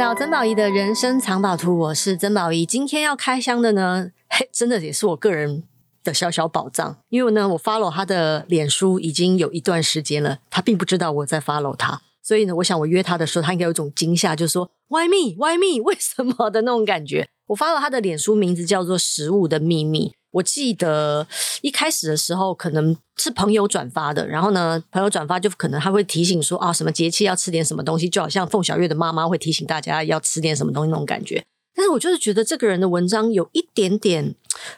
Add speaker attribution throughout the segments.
Speaker 1: 到曾宝仪的人生藏宝图，我是曾宝仪。今天要开箱的呢，嘿，真的也是我个人的小小宝藏。因为呢，我 follow 他的脸书已经有一段时间了，他并不知道我在 follow 他，所以呢，我想我约他的时候，他应该有一种惊吓，就是说 Why me？Why me？为什么的那种感觉。我 follow 他的脸书名字叫做《食物的秘密》。我记得一开始的时候可能是朋友转发的，然后呢，朋友转发就可能他会提醒说啊，什么节气要吃点什么东西，就好像凤小月的妈妈会提醒大家要吃点什么东西那种感觉。但是我就是觉得这个人的文章有一点点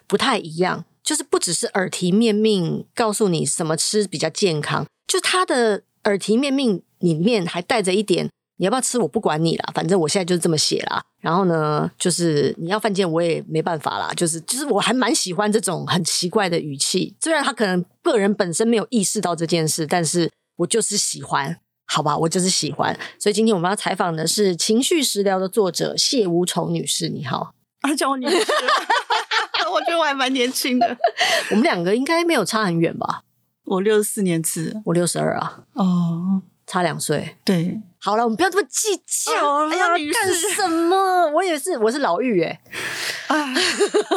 Speaker 1: 不太一样，就是不只是耳提面命告诉你什么吃比较健康，就他的耳提面命里面还带着一点。你要不要吃？我不管你啦，反正我现在就是这么写啦。然后呢，就是你要犯贱，我也没办法啦。就是，就是我还蛮喜欢这种很奇怪的语气。虽然他可能个人本身没有意识到这件事，但是我就是喜欢，好吧？我就是喜欢。所以今天我们要采访的是情绪食疗的作者谢无愁女士。你好，
Speaker 2: 啊，叫我女士，我觉得我还蛮年轻的。
Speaker 1: 我们两个应该没有差很远吧？
Speaker 2: 我六十四年次，
Speaker 1: 我六十二啊。
Speaker 2: 哦。
Speaker 1: 差两岁，
Speaker 2: 对，
Speaker 1: 好了，我们不要这么计较了。哎呀，干什么？我也是，我是老玉哎。啊，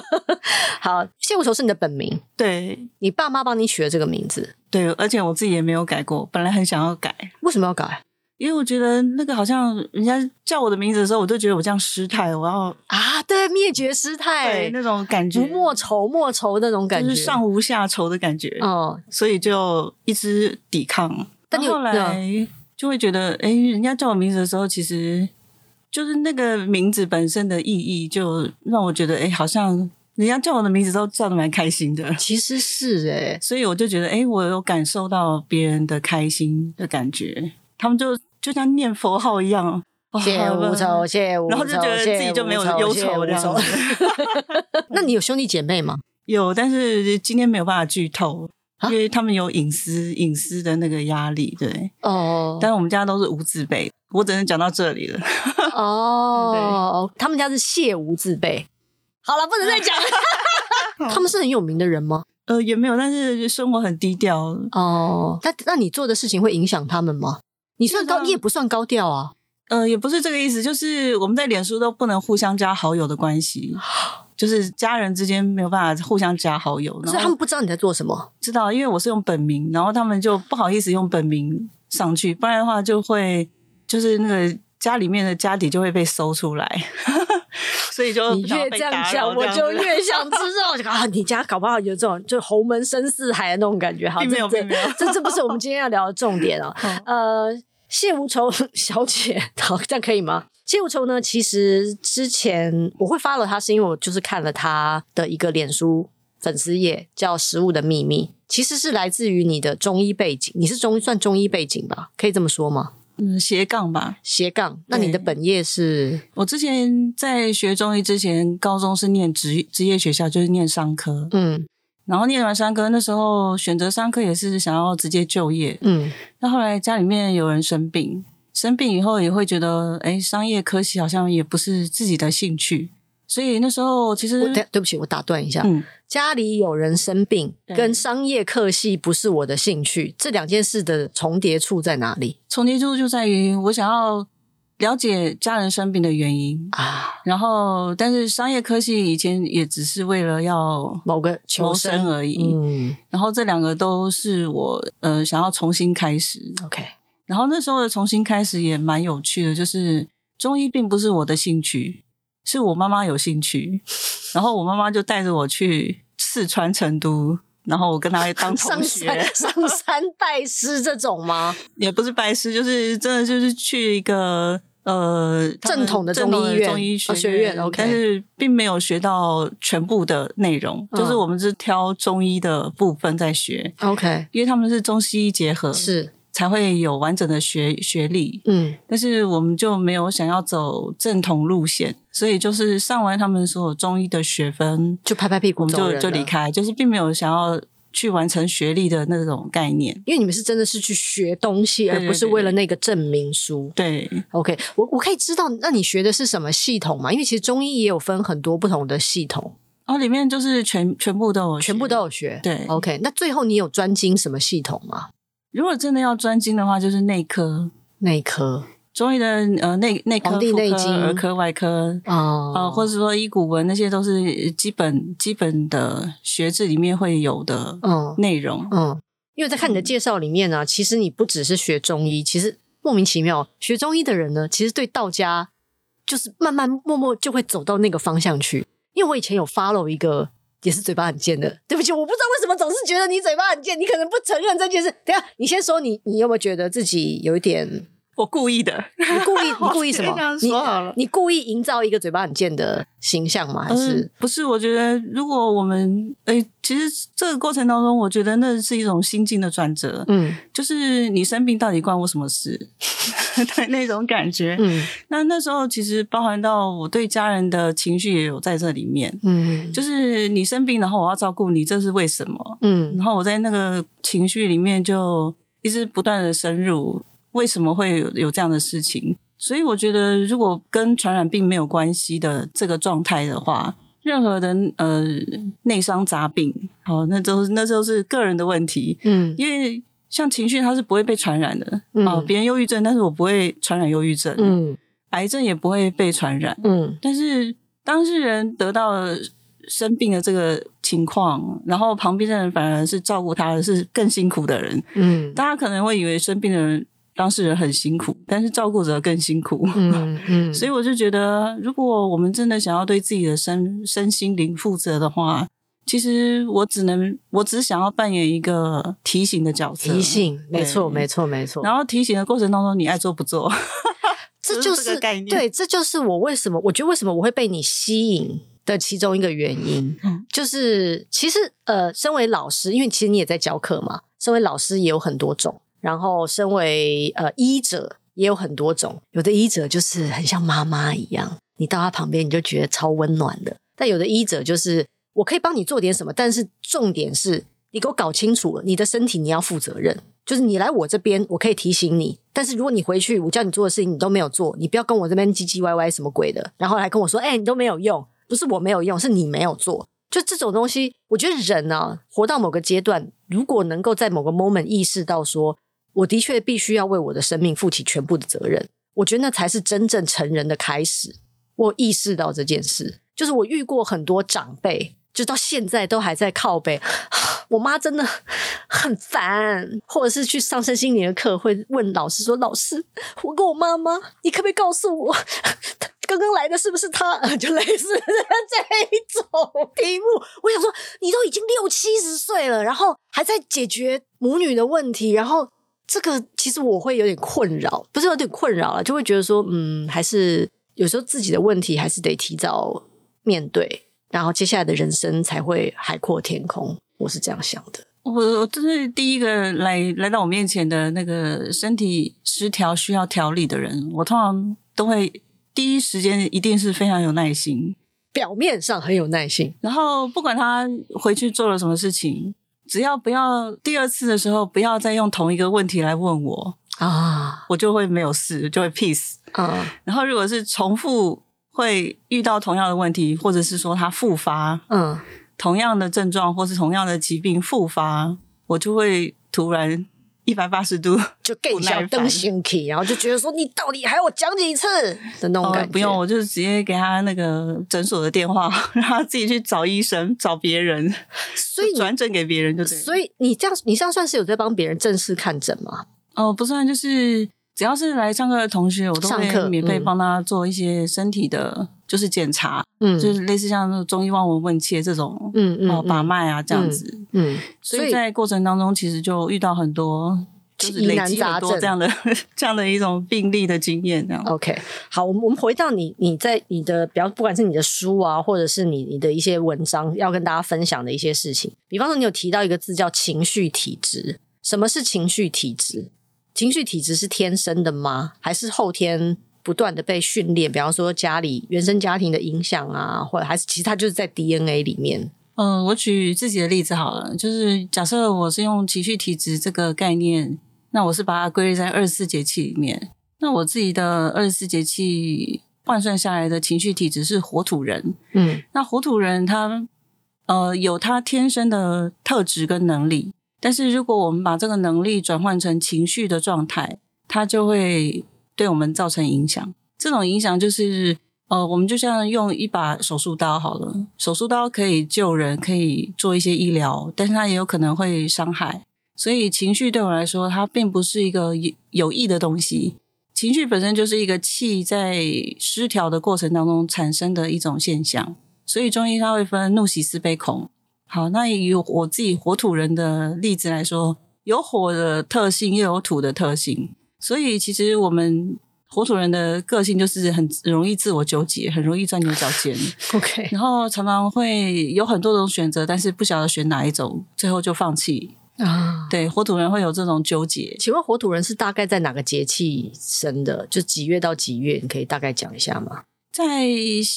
Speaker 1: 好，谢无愁是你的本名，
Speaker 2: 对，
Speaker 1: 你爸妈帮你取了这个名字，
Speaker 2: 对，而且我自己也没有改过，本来很想要改，
Speaker 1: 为什么要改？
Speaker 2: 因为我觉得那个好像人家叫我的名字的时候，我都觉得我这样失态，我要
Speaker 1: 啊，对，灭绝师太
Speaker 2: 那种感觉，
Speaker 1: 莫愁莫愁那种感觉，
Speaker 2: 就是上无下愁的感觉，
Speaker 1: 哦，
Speaker 2: 所以就一直抵抗。但后来就会觉得，哎、欸，人家叫我名字的时候，其实就是那个名字本身的意义，就让我觉得，哎、欸，好像人家叫我的名字都叫的蛮开心的。
Speaker 1: 其实是哎、欸，
Speaker 2: 所以我就觉得，哎、欸，我有感受到别人的开心的感觉。他们就就像念佛号一样，
Speaker 1: 谢无愁，谢无愁，
Speaker 2: 然后就觉得自己就没有忧愁这样子。
Speaker 1: 那你有兄弟姐妹吗？
Speaker 2: 有，但是今天没有办法剧透。因为他们有隐私隐私的那个压力，对哦。但是我们家都是无字辈，我只能讲到这里了。
Speaker 1: 哦，他们家是谢无字辈。好了，不能再讲了。他们是很有名的人吗？
Speaker 2: 呃，也没有，但是生活很低调。
Speaker 1: 哦，那那你做的事情会影响他们吗？你算高，你也不算高调啊。
Speaker 2: 呃，也不是这个意思，就是我们在脸书都不能互相加好友的关系。就是家人之间没有办法互相加好友，
Speaker 1: 所以他们不知道你在做什么。
Speaker 2: 知道，因为我是用本名，然后他们就不好意思用本名上去，不然的话就会就是那个家里面的家底就会被搜出来，所以就
Speaker 1: 你越这样讲，我就越想知道啊，你家搞不好有这种就侯门深似海的那种感觉。好，
Speaker 2: 并没有，并没有，
Speaker 1: 这这不是我们今天要聊的重点哦。呃，谢无愁小姐，好，这样可以吗？谢无愁呢？其实之前我会 follow 他，是因为我就是看了他的一个脸书粉丝页，叫《食物的秘密》，其实是来自于你的中医背景。你是中医算中医背景吧？可以这么说吗？
Speaker 2: 嗯，斜杠吧，
Speaker 1: 斜杠。那你的本业是？
Speaker 2: 我之前在学中医之前，高中是念职职业学校，就是念商科。嗯，然后念完商科，那时候选择商科也是想要直接就业。嗯，那后来家里面有人生病。生病以后也会觉得，哎，商业科系好像也不是自己的兴趣，所以那时候其实，
Speaker 1: 对，对不起，我打断一下，嗯，家里有人生病，跟商业科系不是我的兴趣，这两件事的重叠处在哪里？
Speaker 2: 重叠处就在于我想要了解家人生病的原因啊，然后，但是商业科系以前也只是为了要
Speaker 1: 某个求生
Speaker 2: 而已，嗯，然后这两个都是我呃想要重新开始
Speaker 1: ，OK。
Speaker 2: 然后那时候的重新开始也蛮有趣的，就是中医并不是我的兴趣，是我妈妈有兴趣。然后我妈妈就带着我去四川成都，然后我跟她 当同学，
Speaker 1: 上山，上山拜师这种吗？
Speaker 2: 也不是拜师，就是真的就是去一个呃
Speaker 1: 正统的中医院、中医学院，哦、学院 okay、
Speaker 2: 但是并没有学到全部的内容，嗯、就是我们是挑中医的部分在学。
Speaker 1: OK，
Speaker 2: 因为他们是中西医结合，
Speaker 1: 是。
Speaker 2: 才会有完整的学学历，嗯，但是我们就没有想要走正统路线，所以就是上完他们所有中医的学分，
Speaker 1: 就拍拍屁股
Speaker 2: 就就离开，就是并没有想要去完成学历的那种概念，
Speaker 1: 因为你们是真的是去学东西，而不是为了那个证明书。
Speaker 2: 对
Speaker 1: ，OK，我我可以知道，那你学的是什么系统吗？因为其实中医也有分很多不同的系统，
Speaker 2: 哦，里面就是全全部都有，
Speaker 1: 全部都有学。
Speaker 2: 对
Speaker 1: ，OK，那最后你有专精什么系统吗？
Speaker 2: 如果真的要专精的话，就是内科，
Speaker 1: 内科。
Speaker 2: 中医的呃内内科、
Speaker 1: 内科、
Speaker 2: 儿科、外科哦、呃，或者说医古文那些都是基本基本的学制里面会有的嗯内容。
Speaker 1: 嗯，嗯，因为在看你的介绍里面呢、啊，其实你不只是学中医，其实莫名其妙学中医的人呢，其实对道家就是慢慢默默就会走到那个方向去。因为我以前有 follow 一个也是嘴巴很贱的，对不起，我不知道为什么总是觉得你嘴巴很贱，你可能不承认这件事。等下你先说你，你有没有觉得自己有一点？
Speaker 2: 我故意的，
Speaker 1: 你故意，你故意什么？你你故意营造一个嘴巴很贱的形象吗？还是、
Speaker 2: 嗯、不是？我觉得如果我们诶、欸，其实这个过程当中，我觉得那是一种心境的转折。嗯，就是你生病到底关我什么事？对那种感觉。嗯，那那时候其实包含到我对家人的情绪也有在这里面。嗯，就是你生病，然后我要照顾你，这是为什么？嗯，然后我在那个情绪里面就一直不断的深入。为什么会有有这样的事情？所以我觉得，如果跟传染病没有关系的这个状态的话，任何的呃内伤杂病，好，那都那都是个人的问题。嗯，因为像情绪，它是不会被传染的。嗯，别人忧郁症，但是我不会传染忧郁症。嗯，癌症也不会被传染。嗯，但是当事人得到了生病的这个情况，然后旁边的人反而是照顾他的是更辛苦的人。嗯，大家可能会以为生病的人。当事人很辛苦，但是照顾者更辛苦。嗯 嗯，所以我就觉得，如果我们真的想要对自己的身身心灵负责的话，其实我只能，我只想要扮演一个提醒的角色。
Speaker 1: 提醒，没错，没错，没错。
Speaker 2: 然后提醒的过程当中，你爱做不做，
Speaker 1: 这就是这概念。对，这就是我为什么，我觉得为什么我会被你吸引的其中一个原因，嗯，就是其实呃，身为老师，因为其实你也在教课嘛，身为老师也有很多种。然后，身为呃医者也有很多种，有的医者就是很像妈妈一样，你到他旁边你就觉得超温暖的；但有的医者就是我可以帮你做点什么，但是重点是你给我搞清楚了，你的身体你要负责任，就是你来我这边我可以提醒你，但是如果你回去我叫你做的事情你都没有做，你不要跟我这边唧唧歪歪什么鬼的，然后来跟我说，哎，你都没有用，不是我没有用，是你没有做。就这种东西，我觉得人呢、啊，活到某个阶段，如果能够在某个 moment 意识到说。我的确必须要为我的生命负起全部的责任，我觉得那才是真正成人的开始。我意识到这件事，就是我遇过很多长辈，就到现在都还在靠背。我妈真的很烦，或者是去上身心灵的课，会问老师说：“老师，我跟我妈妈，你可不可以告诉我，刚刚来的是不是他？” 就类似这一种题目。我想说，你都已经六七十岁了，然后还在解决母女的问题，然后。这个其实我会有点困扰，不是有点困扰了，就会觉得说，嗯，还是有时候自己的问题还是得提早面对，然后接下来的人生才会海阔天空。我是这样想的。
Speaker 2: 我我这是第一个来来到我面前的那个身体失调需要调理的人，我通常都会第一时间一定是非常有耐心，
Speaker 1: 表面上很有耐心，
Speaker 2: 然后不管他回去做了什么事情。只要不要第二次的时候，不要再用同一个问题来问我啊，我就会没有事，就会 peace 嗯。然后如果是重复会遇到同样的问题，或者是说它复发，嗯，同样的症状或是同样的疾病复发，我就会突然。一百八十度
Speaker 1: 就更想登心体，然后就觉得说，你到底还要我讲几次的那种感觉？
Speaker 2: 哦，不用，我就直接给他那个诊所的电话，让他自己去找医生，找别人，所以转诊给别人就对。
Speaker 1: 所以你这样，你这样算是有在帮别人正式看诊吗？
Speaker 2: 哦，不算，就是只要是来上课的同学，我都会免费帮他做一些身体的，就是检查，嗯，就是类似像那种中医望闻问切这种，嗯嗯，哦，把脉啊这样子。嗯嗯，所以在过程当中，其实就遇到很多就是累积很多这样的 这样的一种病例的经验。这样
Speaker 1: OK，好，我们我们回到你你在你的比方，不管是你的书啊，或者是你你的一些文章，要跟大家分享的一些事情。比方说，你有提到一个字叫情绪体质。什么是情绪体质？情绪体质是天生的吗？还是后天不断的被训练？比方说家里原生家庭的影响啊，或者还是其实它就是在 DNA 里面？
Speaker 2: 嗯，我举自己的例子好了，就是假设我是用情绪体质这个概念，那我是把它归类在二十四节气里面。那我自己的二十四节气换算下来的情绪体质是火土人。嗯，那火土人他呃有他天生的特质跟能力，但是如果我们把这个能力转换成情绪的状态，他就会对我们造成影响。这种影响就是，呃，我们就像用一把手术刀好了，手术刀可以救人，可以做一些医疗，但是它也有可能会伤害。所以情绪对我来说，它并不是一个有有益的东西。情绪本身就是一个气在失调的过程当中产生的一种现象。所以中医它会分怒、喜、思、悲、恐。好，那以我自己火土人的例子来说，有火的特性，又有土的特性。所以其实我们火土人的个性就是很容易自我纠结，很容易钻牛角尖。
Speaker 1: OK，
Speaker 2: 然后常常会有很多种选择，但是不晓得选哪一种，最后就放弃。啊，对，火土人会有这种纠结。
Speaker 1: 请问火土人是大概在哪个节气生的？就几月到几月？你可以大概讲一下吗？
Speaker 2: 在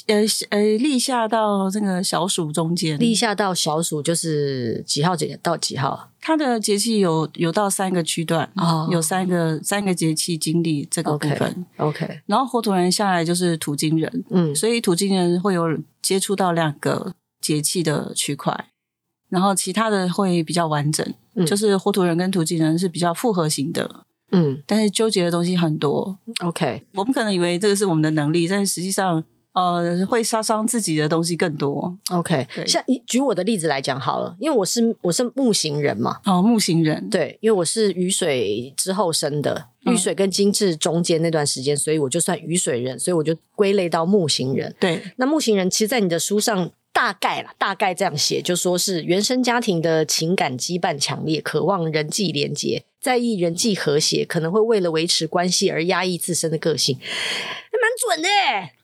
Speaker 2: 呃呃立夏到这个小暑中间，
Speaker 1: 立夏到小暑就是几号节到几号？
Speaker 2: 它的节气有有到三个区段哦，有三个三个节气经历这个部分。
Speaker 1: OK，, okay.
Speaker 2: 然后火土人下来就是土金人，嗯，所以土金人会有接触到两个节气的区块，然后其他的会比较完整，嗯，就是火土人跟土金人是比较复合型的。嗯，但是纠结的东西很多。OK，我们可能以为这个是我们的能力，但实际上，呃，会杀伤自己的东西更多。
Speaker 1: OK，像你举我的例子来讲好了，因为我是我是木型人嘛。
Speaker 2: 哦，木型人，
Speaker 1: 对，因为我是雨水之后生的，雨水跟金至中间那段时间，嗯，所以我就算雨水人，所以我就归类到木型人。
Speaker 2: 对，
Speaker 1: 那木型人，其实，在你的书上。大概啦，大概这样写，就说是原生家庭的情感羁绊强烈，渴望人际连结，在意人际和谐，可能会为了维持关系而压抑自身的个性，还蛮准的。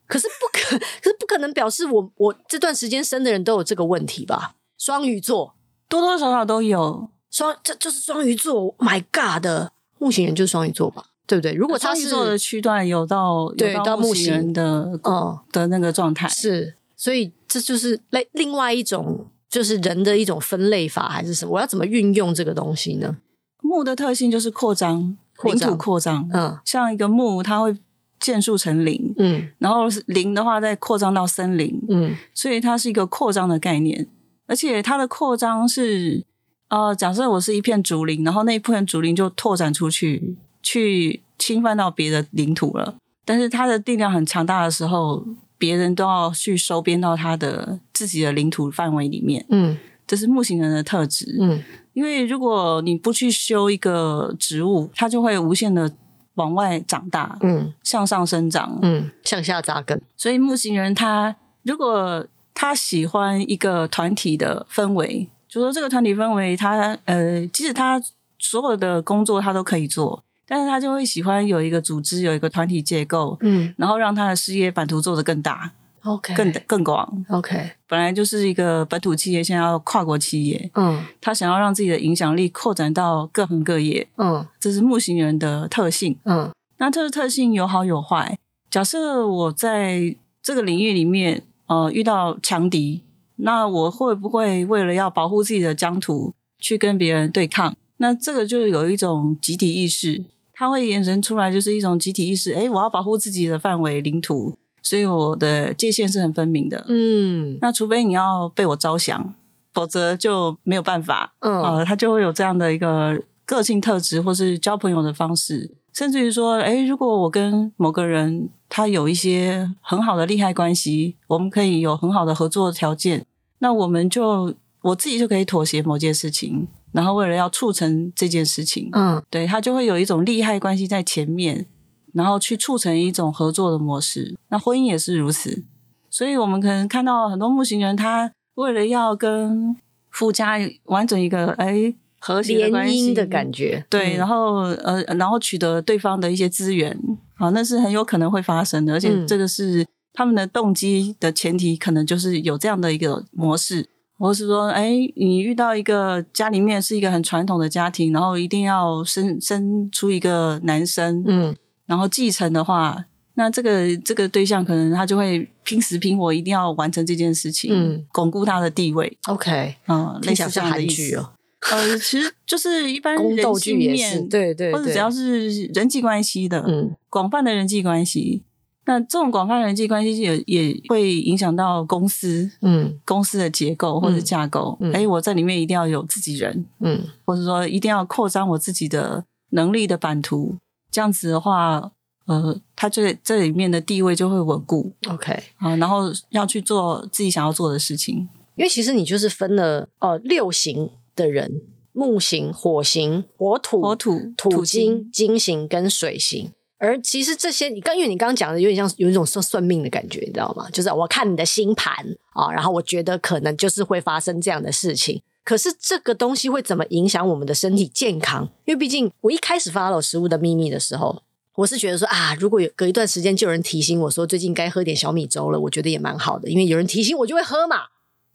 Speaker 1: 可是不可，可是不可能表示我我这段时间生的人都有这个问题吧？双鱼座
Speaker 2: 多多少少都有，
Speaker 1: 双这就是双鱼座。My God 的木星人就是双鱼座吧？对不对？如果他是
Speaker 2: 双鱼座的区段有到
Speaker 1: 对有到木星
Speaker 2: 人的哦的那个状态
Speaker 1: 是。所以这就是另另外一种，就是人的一种分类法，还是什么？我要怎么运用这个东西呢？
Speaker 2: 木的特性就是扩张，领土扩张。嗯，像一个木，它会建树成林。嗯，然后林的话再扩张到森林。嗯，所以它是一个扩张的概念，而且它的扩张是，呃，假设我是一片竹林，然后那一片竹林就拓展出去，去侵犯到别的领土了。但是它的力量很强大的时候。别人都要去收编到他的自己的领土范围里面，嗯，这是木星人的特质，嗯，因为如果你不去修一个植物，它就会无限的往外长大，嗯，向上生长，
Speaker 1: 嗯，向下扎根。
Speaker 2: 所以木星人他如果他喜欢一个团体的氛围，就说这个团体氛围，他呃，即使他所有的工作他都可以做。但是他就会喜欢有一个组织，有一个团体结构，嗯，然后让他的事业版图做得更大
Speaker 1: ，OK，
Speaker 2: 更更广
Speaker 1: ，OK。
Speaker 2: 本来就是一个本土企业，现在要跨国企业，嗯，他想要让自己的影响力扩展到各行各业，嗯，这是木星人的特性，嗯。那这个特性有好有坏。假设我在这个领域里面，呃，遇到强敌，那我会不会为了要保护自己的疆土，去跟别人对抗？那这个就有一种集体意识。它会延伸出来，就是一种集体意识。诶，我要保护自己的范围领土，所以我的界限是很分明的。嗯，那除非你要被我招降，否则就没有办法。嗯，呃，他就会有这样的一个个性特质，或是交朋友的方式，甚至于说，诶，如果我跟某个人他有一些很好的利害关系，我们可以有很好的合作条件，那我们就我自己就可以妥协某件事情。然后为了要促成这件事情，嗯，对，他就会有一种利害关系在前面，然后去促成一种合作的模式。那婚姻也是如此，所以我们可能看到很多木型人，他为了要跟夫家完整一个哎和谐的关系
Speaker 1: 的感觉，
Speaker 2: 对，嗯、然后呃，然后取得对方的一些资源，好，那是很有可能会发生的，而且这个是他们的动机的前提，可能就是有这样的一个模式。或是说，哎，你遇到一个家里面是一个很传统的家庭，然后一定要生生出一个男生，嗯，然后继承的话，那这个这个对象可能他就会拼死拼活，一定要完成这件事情，嗯，巩固他的地位。
Speaker 1: OK，嗯，类似这样的韩剧哦，
Speaker 2: 呃，其实就是一般人性面，
Speaker 1: 对，对对，
Speaker 2: 或者只要是人际关系的，嗯，广泛的人际关系。那这种广泛人际关系也也会影响到公司，嗯，公司的结构或者架构。哎、嗯，我在里面一定要有自己人，嗯，或者说一定要扩张我自己的能力的版图。这样子的话，呃，他这这里面的地位就会稳固。
Speaker 1: OK，
Speaker 2: 啊，然后要去做自己想要做的事情。
Speaker 1: 因为其实你就是分了呃六型的人：木型、火型、火土、
Speaker 2: 火土、
Speaker 1: 土金、金型跟水型。而其实这些，你刚因为你刚刚讲的有点像有一种算算命的感觉，你知道吗？就是我看你的星盘啊，然后我觉得可能就是会发生这样的事情。可是这个东西会怎么影响我们的身体健康？因为毕竟我一开始 follow 食物的秘密的时候，我是觉得说啊，如果有隔一段时间就有人提醒我说最近该喝点小米粥了，我觉得也蛮好的，因为有人提醒我就会喝嘛。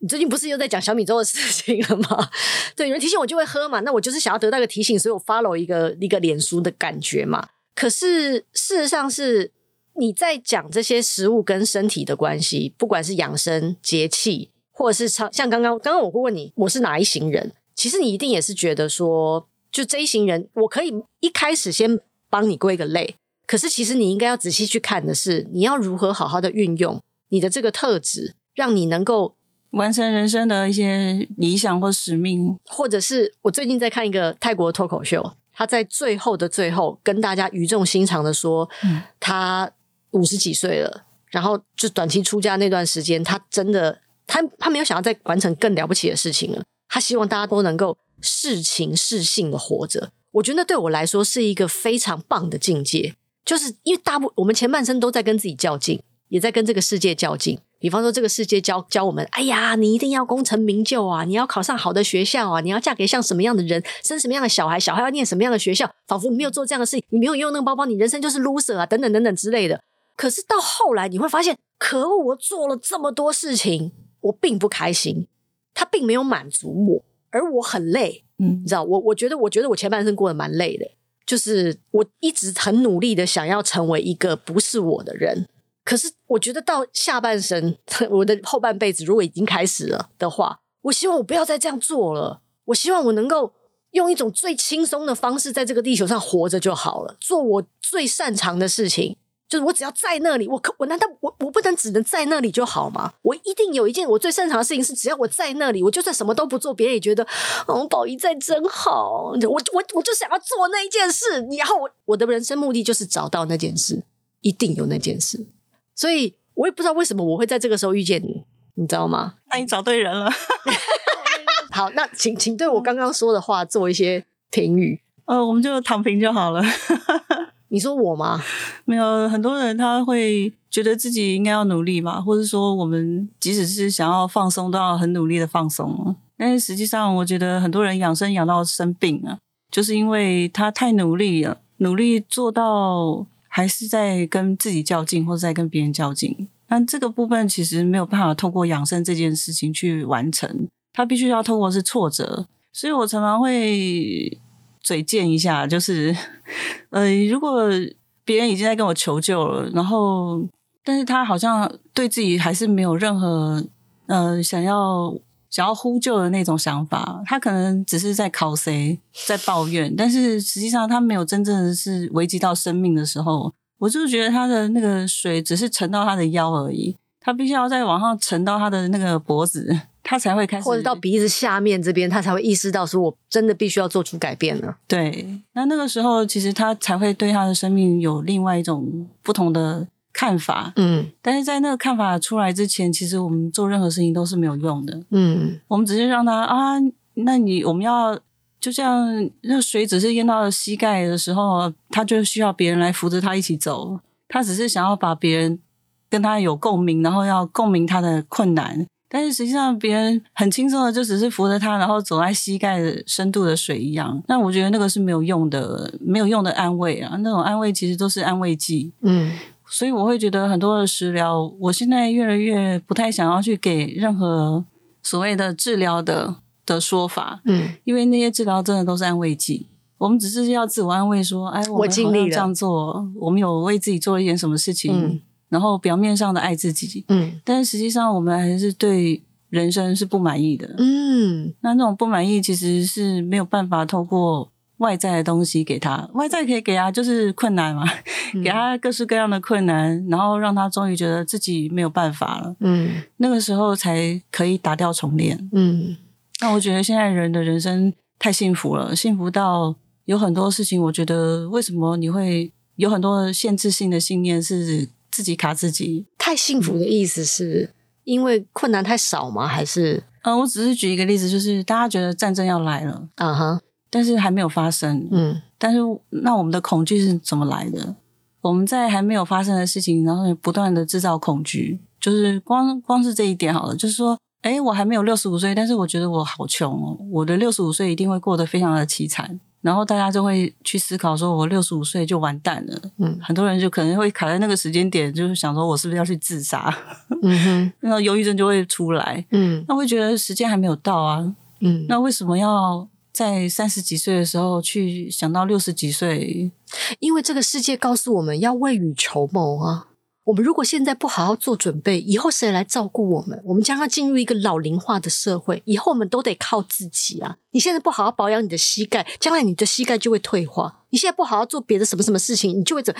Speaker 1: 你最近不是又在讲小米粥的事情了吗？对，有人提醒我就会喝嘛，那我就是想要得到一个提醒，所以我 follow 一个一个脸书的感觉嘛。可是事实上是你在讲这些食物跟身体的关系，不管是养生节气。或者是像像刚刚刚刚我会问你我是哪一行人，其实你一定也是觉得说，就这一行人，我可以一开始先帮你归个类，可是其实你应该要仔细去看的是，你要如何好好的运用你的这个特质，让你能够
Speaker 2: 完成人生的一些理想或使命。
Speaker 1: 或者是我最近在看一个泰国脱口秀，他在最后的最后跟大家语重心长的说，嗯，他五十几岁了，然后就短期出家那段时间，他真的。他他没有想要再完成更了不起的事情了，他希望大家都能够是情是性的活着。我觉得那对我来说是一个非常棒的境界，就是因为大部我们前半生都在跟自己较劲，也在跟这个世界较劲。比方说，这个世界教教我们：哎呀，你一定要功成名就啊，你要考上好的学校啊，你要嫁给像什么样的人，生什么样的小孩，小孩要念什么样的学校，仿佛你没有做这样的事情，你没有用那个包包，你人生就是 loser 啊，等等等等之类的。可是到后来你会发现，可恶，我做了这么多事情。我并不开心，他并没有满足我，而我很累，嗯，你知道，我我觉得，我觉得我前半生过得蛮累的，就是我一直很努力的想要成为一个不是我的人，可是我觉得到下半生，我的后半辈子如果已经开始了的话，我希望我不要再这样做了，我希望我能够用一种最轻松的方式在这个地球上活着就好了，做我最擅长的事情。就是我只要在那里，我可我难道我我不能只能在那里就好吗？我一定有一件我最擅长的事情是，只要我在那里，我就算什么都不做，别人也觉得哦，宝仪在真好。我我我就想要做那一件事，然后我我的人生目的就是找到那件事，一定有那件事。所以我也不知道为什么我会在这个时候遇见你，你知道吗？
Speaker 2: 那你找对人了。
Speaker 1: 好，那请请对我刚刚说的话做一些评语。
Speaker 2: 呃，我们就躺平就好了。
Speaker 1: 你说我吗？
Speaker 2: 没有，很多人他会觉得自己应该要努力嘛，或者说我们即使是想要放松，都要很努力的放松。但是实际上，我觉得很多人养生养到生病啊，就是因为他太努力了，努力做到还是在跟自己较劲，或者在跟别人较劲。但这个部分其实没有办法透过养生这件事情去完成，他必须要透过是挫折。所以我常常会。嘴贱一下，就是，呃，如果别人已经在跟我求救了，然后，但是他好像对自己还是没有任何，呃，想要想要呼救的那种想法，他可能只是在考谁，在抱怨，但是实际上他没有真正的是危及到生命的时候，我就是觉得他的那个水只是沉到他的腰而已，他必须要再往上沉到他的那个脖子。他才会开始，
Speaker 1: 或者到鼻子下面这边，他才会意识到说，我真的必须要做出改变了。
Speaker 2: 对，那那个时候，其实他才会对他的生命有另外一种不同的看法。嗯，但是在那个看法出来之前，其实我们做任何事情都是没有用的。嗯，我们只是让他啊，那你我们要就像那水只是淹到了膝盖的时候，他就需要别人来扶着他一起走。他只是想要把别人跟他有共鸣，然后要共鸣他的困难。但是实际上，别人很轻松的就只是扶着他，然后走在膝盖的深度的水一样。那我觉得那个是没有用的，没有用的安慰啊。那种安慰其实都是安慰剂。嗯，所以我会觉得很多的食疗，我现在越来越不太想要去给任何所谓的治疗的的说法。嗯，因为那些治疗真的都是安慰剂。我们只是要自我安慰说，哎，我尽力这样做，我们有为自己做一点什么事情。嗯然后表面上的爱自己，嗯，但是实际上我们还是对人生是不满意的，嗯，那那种不满意其实是没有办法透过外在的东西给他，外在可以给啊就是困难嘛，嗯、给他各式各样的困难，然后让他终于觉得自己没有办法了，嗯，那个时候才可以打掉重练，嗯，那我觉得现在人的人生太幸福了，幸福到有很多事情，我觉得为什么你会。有很多限制性的信念是自己卡自己。
Speaker 1: 太幸福的意思是因为困难太少吗？还是？
Speaker 2: 嗯，我只是举一个例子，就是大家觉得战争要来了，啊哈、uh，huh. 但是还没有发生，嗯，但是那我们的恐惧是怎么来的？我们在还没有发生的事情，然后不断的制造恐惧，就是光光是这一点好了，就是说，哎，我还没有六十五岁，但是我觉得我好穷哦，我的六十五岁一定会过得非常的凄惨。然后大家就会去思考，说我六十五岁就完蛋了。嗯，很多人就可能会卡在那个时间点，就是想说我是不是要去自杀？嗯哼，然后忧郁症就会出来。嗯，那会觉得时间还没有到啊。嗯，那为什么要在三十几岁的时候去想到六十几岁？
Speaker 1: 因为这个世界告诉我们要未雨绸缪啊。我们如果现在不好好做准备，以后谁来照顾我们？我们将要进入一个老龄化的社会，以后我们都得靠自己啊！你现在不好好保养你的膝盖，将来你的膝盖就会退化。你现在不好好做别的什么什么事情，你就会怎？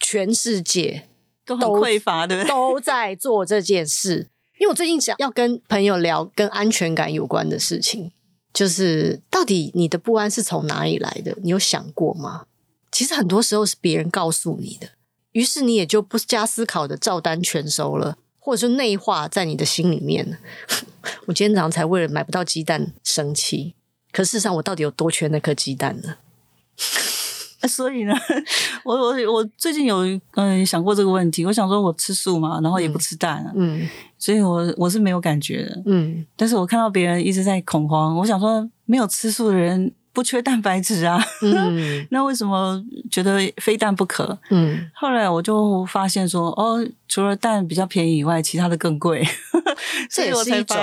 Speaker 1: 全世界
Speaker 2: 都很匮乏，对不对？
Speaker 1: 都在做这件事。因为我最近想要跟朋友聊跟安全感有关的事情，就是到底你的不安是从哪里来的？你有想过吗？其实很多时候是别人告诉你的。于是你也就不加思考的照单全收了，或者说内化在你的心里面。我今天早上才为了买不到鸡蛋生气，可事实上我到底有多缺那颗鸡蛋呢？
Speaker 2: 所以呢，我我我最近有嗯想过这个问题，我想说我吃素嘛，然后也不吃蛋，嗯，所以我我是没有感觉的，嗯，但是我看到别人一直在恐慌，我想说没有吃素的人。不缺蛋白质啊，嗯、那为什么觉得非蛋不可？嗯，后来我就发现说，哦，除了蛋比较便宜以外，其他的更贵。
Speaker 1: 这也是一种，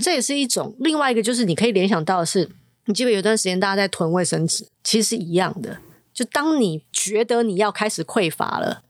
Speaker 1: 这也是一种。另外一个就是，你可以联想到的是，你记得有段时间大家在囤卫生纸，其实是一样的。就当你觉得你要开始匮乏了，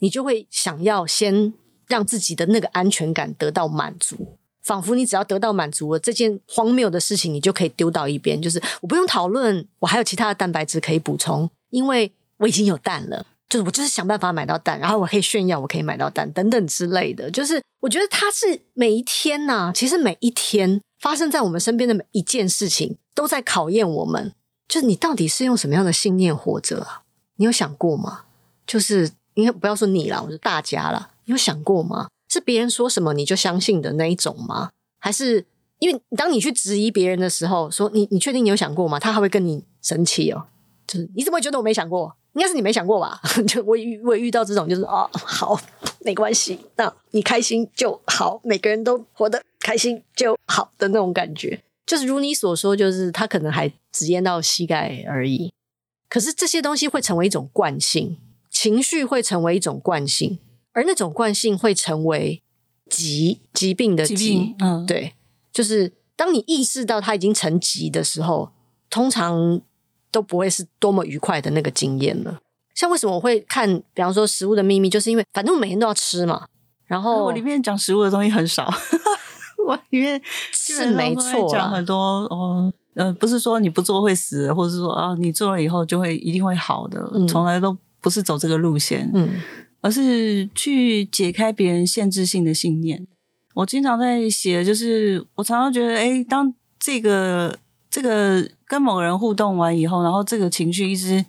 Speaker 1: 你就会想要先让自己的那个安全感得到满足。仿佛你只要得到满足了，这件荒谬的事情你就可以丢到一边，就是我不用讨论，我还有其他的蛋白质可以补充，因为我已经有蛋了，就是我就是想办法买到蛋，然后我可以炫耀我可以买到蛋等等之类的。就是我觉得它是每一天呐、其实每一天发生在我们身边的每一件事情都在考验我们，就是你到底是用什么样的信念活着啊？你有想过吗？就是应该不要说你啦，我说大家啦，你有想过吗？是别人说什么你就相信的那一种吗？还是因为当你去质疑别人的时候，说你你确定你有想过吗？他还会跟你生气哦。就是你怎么会觉得我没想过？应该是你没想过吧？就我遇我遇到这种，就是哦，好，没关系，那你开心就好，每个人都活得开心就好的那种感觉。就是如你所说，就是他可能还只淹到膝盖而已。可是这些东西会成为一种惯性，情绪会成为一种惯性。而那种惯性会成为疾疾病的疾，嗯，对，就是当你意识到它已经成疾的时候，通常都不会是多么愉快的那个经验了。像为什么我会看，比方说《食物的秘密》，就是因为反正我每天都要吃嘛。然后
Speaker 2: 我里面讲食物的东西很少，我里面
Speaker 1: 是没错，
Speaker 2: 讲很多哦，呃，不是说你不做会死，或者是说啊，你做了以后就会一定会好的，嗯、从来都不是走这个路线，嗯。而是去解开别人限制性的信念。我经常在写，就是我常常觉得，哎，当这个这个跟某人互动完以后，然后这个情绪一直。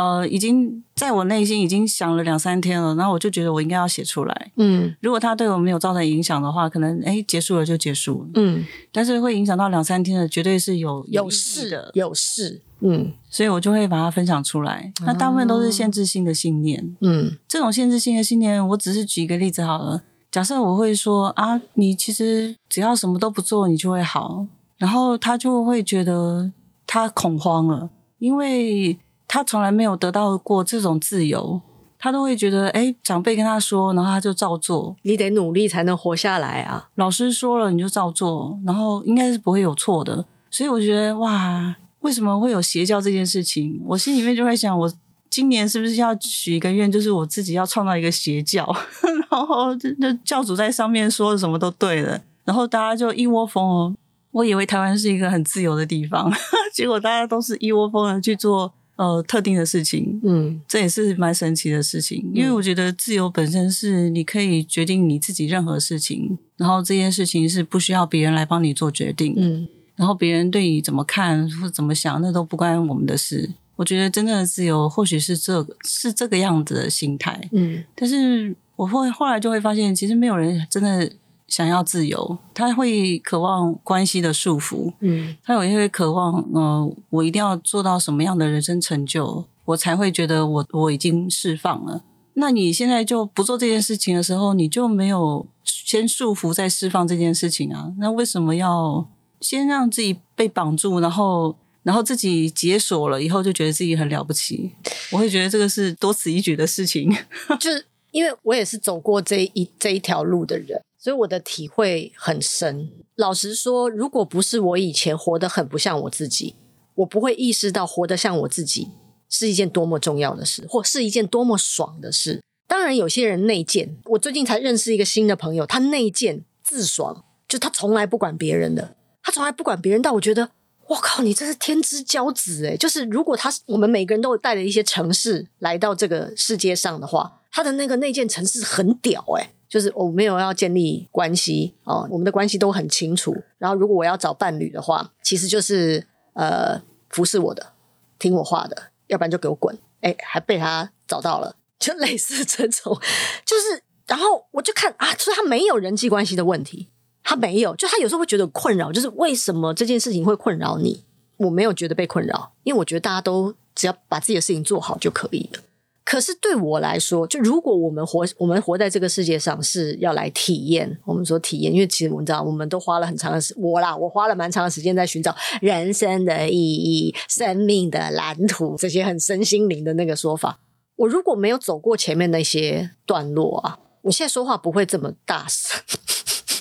Speaker 2: 呃，已经在我内心已经想了两三天了，然后我就觉得我应该要写出来。嗯，如果他对我没有造成影响的话，可能哎结束了就结束了。嗯，但是会影响到两三天的，绝对是有
Speaker 1: 有事的，有事。嗯，
Speaker 2: 所以我就会把它分享出来。那大部分都是限制性的信念。嗯，这种限制性的信念，我只是举一个例子好了。假设我会说啊，你其实只要什么都不做，你就会好。然后他就会觉得他恐慌了，因为。他从来没有得到过这种自由，他都会觉得，哎，长辈跟他说，然后他就照做。
Speaker 1: 你得努力才能活下来啊！
Speaker 2: 老师说了，你就照做，然后应该是不会有错的。所以我觉得，哇，为什么会有邪教这件事情？我心里面就会想，我今年是不是要许一个愿，就是我自己要创造一个邪教，然后这这教主在上面说的什么都对了，然后大家就一窝蜂哦。我以为台湾是一个很自由的地方，结果大家都是一窝蜂的去做。呃，特定的事情，嗯，这也是蛮神奇的事情，因为我觉得自由本身是你可以决定你自己任何事情，然后这件事情是不需要别人来帮你做决定，嗯，然后别人对你怎么看或怎么想，那都不关我们的事。我觉得真正的自由或许是这个是这个样子的心态。嗯，但是我会后来就会发现，其实没有人真的想要自由，他会渴望关系的束缚。嗯，他有一些渴望，嗯、呃，我一定要做到什么样的人生成就，我才会觉得我我已经释放了。那你现在就不做这件事情的时候，你就没有先束缚再释放这件事情啊？那为什么要先让自己被绑住，然后然后自己解锁了以后，就觉得自己很了不起？我会觉得这个是多此一举的事情。
Speaker 1: 就是因为我也是走过这一这一条路的人，所以我的体会很深。老实说，如果不是我以前活得很不像我自己，我不会意识到活得像我自己。是一件多么重要的事，或是一件多么爽的事。当然，有些人内建。我最近才认识一个新的朋友，他内建自爽，就他从来不管别人的，他从来不管别人。但我觉得，我靠，你这是天之骄子诶。就是如果他是，我们每个人都带着一些城市来到这个世界上的话，他的那个内建城市很屌诶。就是我没有要建立关系哦，我们的关系都很清楚。然后，如果我要找伴侣的话，其实就是呃，服侍我的，听我话的。要不然就给我滚！哎，还被他找到了，就类似这种，就是，然后我就看啊，所以他没有人际关系的问题，他没有，就他有时候会觉得困扰，就是为什么这件事情会困扰你？我没有觉得被困扰，因为我觉得大家都只要把自己的事情做好就可以了。可是对我来说，就如果我们活，我们活在这个世界上是要来体验。我们说体验，因为其实我们知道，我们都花了很长的时，我啦，我花了蛮长的时间在寻找人生的意义、生命的蓝图这些很身心灵的那个说法。我如果没有走过前面那些段落啊，我现在说话不会这么大声。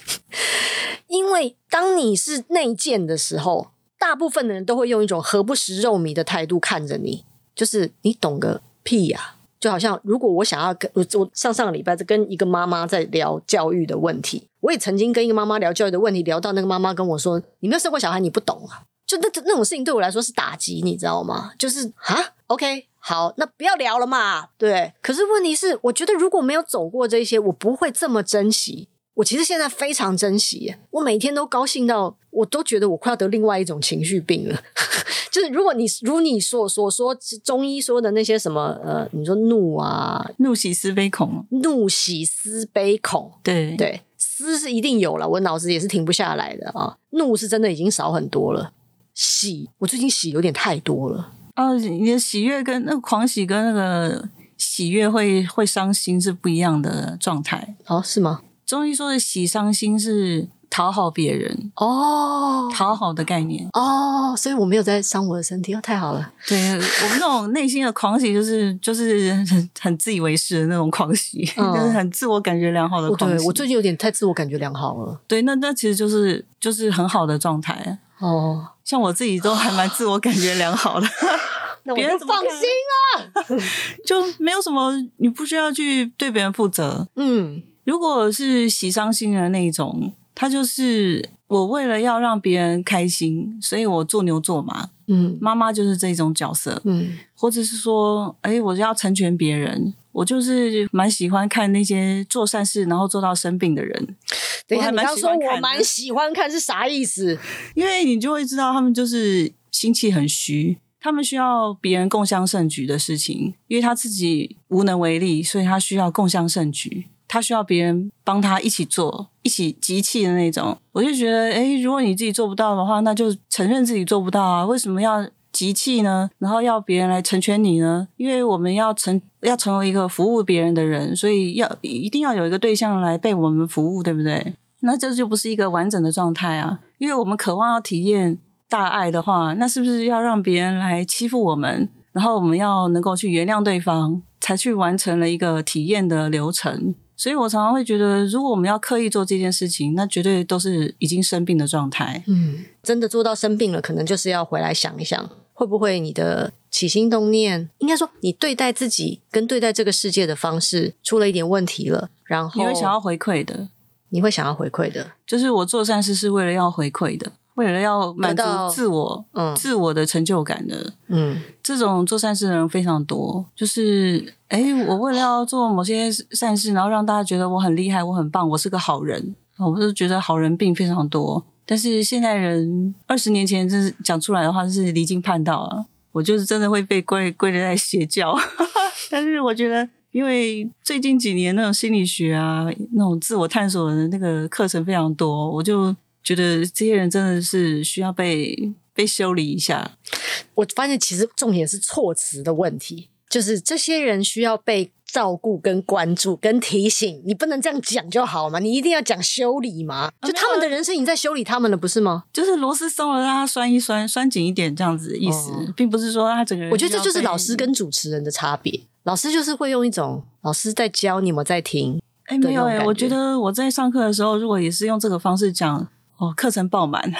Speaker 1: 因为当你是内建的时候，大部分的人都会用一种何不食肉糜的态度看着你，就是你懂个屁呀、就好像，如果我想要跟我我上上个礼拜在跟一个妈妈在聊教育的问题，我也曾经跟一个妈妈聊教育的问题，聊到那个妈妈跟我说：“你没有生过小孩，你不懂啊。”就那那种事情对我来说是打击，你知道吗？就是啊，OK，好，那不要聊了嘛。对，可是问题是，我觉得如果没有走过这些，我不会这么珍惜。我其实现在非常珍惜，我每天都高兴到，我都觉得我快要得另外一种情绪病了。就是如果你如你所所说，中医说的那些什么呃，你说怒啊，
Speaker 2: 怒喜思悲恐，
Speaker 1: 怒喜思悲恐，
Speaker 2: 对
Speaker 1: 对，思是一定有了，我脑子也是停不下来的啊。怒是真的已经少很多了，喜我最近喜有点太多了。
Speaker 2: 啊，你的喜悦跟那个狂喜跟那个喜悦会会伤心是不一样的状态。
Speaker 1: 哦，是吗？
Speaker 2: 中医说的喜伤心是讨好别人
Speaker 1: 哦，
Speaker 2: 讨好的概念
Speaker 1: 哦，所以我没有在伤我的身体哦，太好了。
Speaker 2: 对，我们那种内心的狂喜，就是就是很很自以为是的那种狂喜，嗯、就是很自我感觉良好的狂喜。
Speaker 1: 对，我最近有点太自我感觉良好了。
Speaker 2: 对，那那其实就是就是很好的状态哦。像我自己都还蛮自我感觉良好的，
Speaker 1: 别人放心啊，
Speaker 2: 就没有什么你不需要去对别人负责。嗯。如果是喜伤心的那种，他就是我为了要让别人开心，所以我做牛做马。嗯，妈妈就是这种角色。嗯，或者是说，哎，我要成全别人，我就是蛮喜欢看那些做善事然后做到生病的人。
Speaker 1: 等一下，你刚说我蛮喜欢看是啥意思？
Speaker 2: 因为你就会知道他们就是心气很虚，他们需要别人共襄盛举的事情，因为他自己无能为力，所以他需要共襄盛举。他需要别人帮他一起做，一起集气的那种。我就觉得，诶，如果你自己做不到的话，那就承认自己做不到啊。为什么要集气呢？然后要别人来成全你呢？因为我们要成要成为一个服务别人的人，所以要一定要有一个对象来被我们服务，对不对？那这就不是一个完整的状态啊。因为我们渴望要体验大爱的话，那是不是要让别人来欺负我们？然后我们要能够去原谅对方，才去完成了一个体验的流程。所以我常常会觉得，如果我们要刻意做这件事情，那绝对都是已经生病的状态。
Speaker 1: 嗯，真的做到生病了，可能就是要回来想一想，会不会你的起心动念，应该说你对待自己跟对待这个世界的方式出了一点问题了。然后
Speaker 2: 你会想要回馈的，
Speaker 1: 你会想要回馈的，
Speaker 2: 就是我做善事是为了要回馈的。为了要满足自我，嗯，自我的成就感的，嗯，这种做善事的人非常多。就是，哎，我为了要做某些善事，然后让大家觉得我很厉害，我很棒，我是个好人，我不是觉得好人病非常多。但是现代人二十年前就是讲出来的话，是离经叛道啊。我我就是真的会被归归类在邪教。但是我觉得，因为最近几年那种心理学啊，那种自我探索的那个课程非常多，我就觉得这些人真的是需要被被修理一下。
Speaker 1: 我发现其实重点是措辞的问题，就是这些人需要被。照顾、跟关注、跟提醒，你不能这样讲就好嘛？你一定要讲修理嘛？就他们的人生已经在修理他们了，不是吗？
Speaker 2: 就是螺丝松了，让他拴一拴，拴紧一点，这样子的意思，哦、并不是说他整个人。
Speaker 1: 我觉得这就是老师跟主持人的差别。老师就是会用一种老师在教你们在听。
Speaker 2: 哎，没有哎，我觉得我在上课的时候，如果也是用这个方式讲，哦，课程爆满。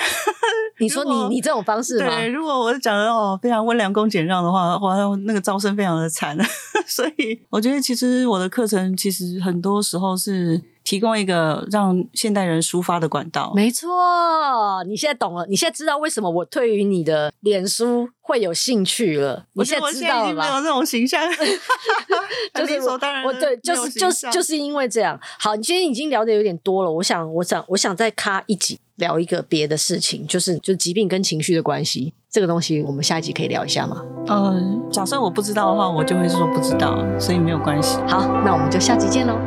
Speaker 1: 你说你你这种方式吗？
Speaker 2: 对，如果我讲的哦非常温良恭俭让的话，哇，那个招生非常的惨。所以我觉得其实我的课程其实很多时候是提供一个让现代人抒发的管道。
Speaker 1: 没错，你现在懂了，你现在知道为什么我对于你的脸书会有兴趣了。你现在知道了吗？
Speaker 2: 没有这种形象，
Speaker 1: 就是我当然我对，就是就是就是因为这样。好，你今天已经聊的有点多了，我想我想我想再卡一集。聊一个别的事情，就是就是疾病跟情绪的关系，这个东西我们下一集可以聊一下吗？
Speaker 2: 嗯，假设我不知道的话，我就会说不知道，所以没有关系。
Speaker 1: 好，那我们就下集见喽。